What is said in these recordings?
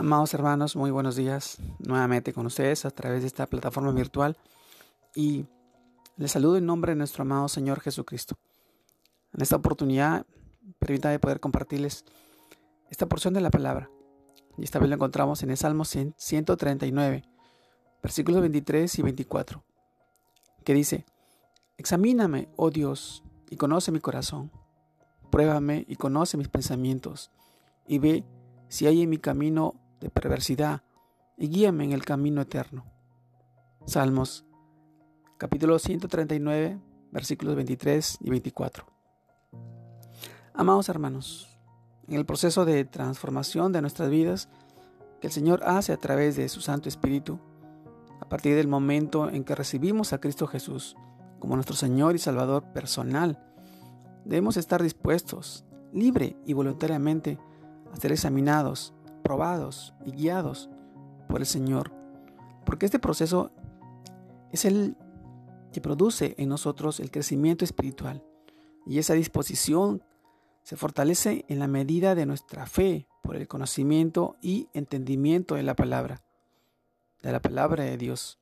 Amados hermanos, muy buenos días nuevamente con ustedes a través de esta plataforma virtual y les saludo en nombre de nuestro amado Señor Jesucristo. En esta oportunidad, permítanme poder compartirles esta porción de la palabra. Y esta vez lo encontramos en el Salmo 139, versículos 23 y 24, que dice, Examíname, oh Dios, y conoce mi corazón. Pruébame y conoce mis pensamientos, y ve si hay en mi camino de perversidad, y guíame en el camino eterno. Salmos capítulo 139, versículos 23 y 24. Amados hermanos, en el proceso de transformación de nuestras vidas que el Señor hace a través de su Santo Espíritu, a partir del momento en que recibimos a Cristo Jesús como nuestro Señor y Salvador personal, debemos estar dispuestos, libre y voluntariamente, a ser examinados, probados y guiados por el Señor. Porque este proceso es el que produce en nosotros el crecimiento espiritual. Y esa disposición se fortalece en la medida de nuestra fe por el conocimiento y entendimiento de la palabra, de la palabra de Dios.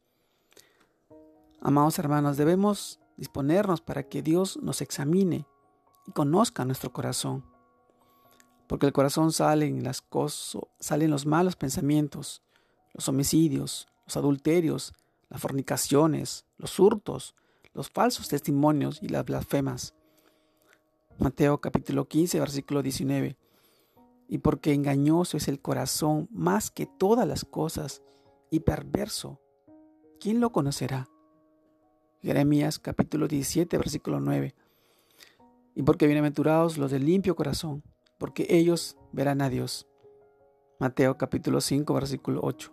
Amados hermanos, debemos disponernos para que Dios nos examine y conozca nuestro corazón porque el corazón salen las cosas, salen los malos pensamientos, los homicidios, los adulterios, las fornicaciones, los hurtos, los falsos testimonios y las blasfemas. Mateo capítulo 15, versículo 19. Y porque engañoso es el corazón más que todas las cosas y perverso, ¿quién lo conocerá? Jeremías capítulo 17, versículo 9. Y porque bienaventurados los de limpio corazón, porque ellos verán a Dios. Mateo capítulo 5, versículo 8.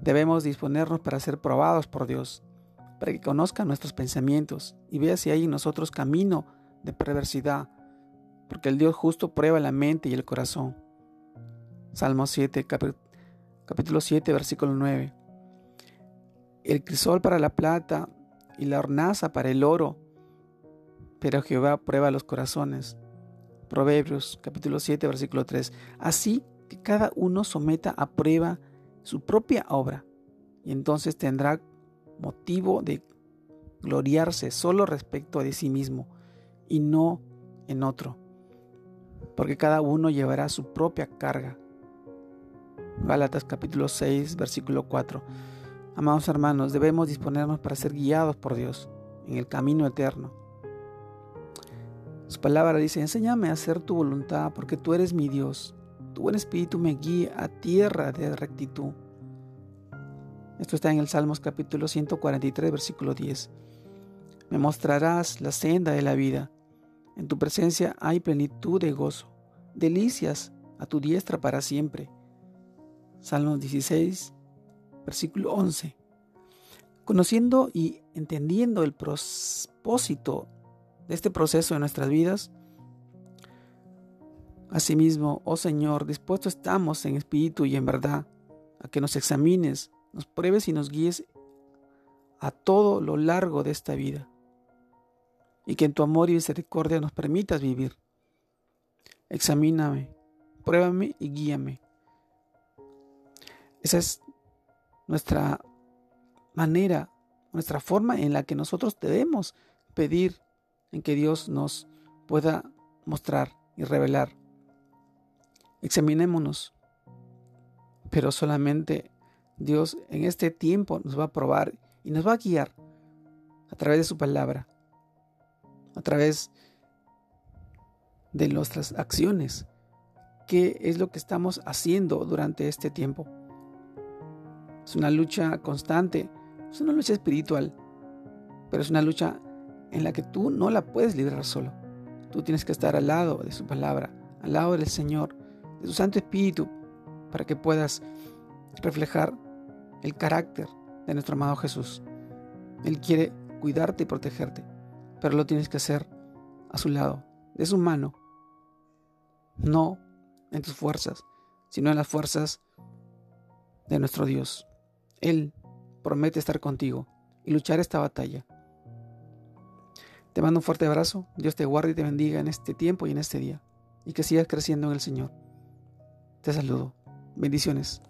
Debemos disponernos para ser probados por Dios, para que conozca nuestros pensamientos y vea si hay en nosotros camino de perversidad, porque el Dios justo prueba la mente y el corazón. Salmo 7, capítulo 7, versículo 9. El crisol para la plata y la hornaza para el oro, pero Jehová prueba los corazones. Proverbios capítulo 7, versículo 3. Así que cada uno someta a prueba su propia obra y entonces tendrá motivo de gloriarse solo respecto de sí mismo y no en otro, porque cada uno llevará su propia carga. Gálatas capítulo 6, versículo 4. Amados hermanos, debemos disponernos para ser guiados por Dios en el camino eterno su palabra dice, enséñame a hacer tu voluntad porque tú eres mi Dios. Tu buen espíritu me guía a tierra de rectitud. Esto está en el Salmos capítulo 143, versículo 10. Me mostrarás la senda de la vida. En tu presencia hay plenitud de gozo, delicias a tu diestra para siempre. Salmos 16, versículo 11. Conociendo y entendiendo el propósito de este proceso de nuestras vidas. Asimismo, oh Señor, dispuesto estamos en espíritu y en verdad a que nos examines, nos pruebes y nos guíes a todo lo largo de esta vida. Y que en tu amor y misericordia nos permitas vivir. Examíname, pruébame y guíame. Esa es nuestra manera, nuestra forma en la que nosotros debemos pedir en que Dios nos pueda mostrar y revelar. Examinémonos, pero solamente Dios en este tiempo nos va a probar y nos va a guiar a través de su palabra, a través de nuestras acciones. ¿Qué es lo que estamos haciendo durante este tiempo? Es una lucha constante, es una lucha espiritual, pero es una lucha en la que tú no la puedes librar solo. Tú tienes que estar al lado de su palabra, al lado del Señor, de su Santo Espíritu, para que puedas reflejar el carácter de nuestro amado Jesús. Él quiere cuidarte y protegerte, pero lo tienes que hacer a su lado, de su mano, no en tus fuerzas, sino en las fuerzas de nuestro Dios. Él promete estar contigo y luchar esta batalla. Te mando un fuerte abrazo. Dios te guarde y te bendiga en este tiempo y en este día. Y que sigas creciendo en el Señor. Te saludo. Bendiciones.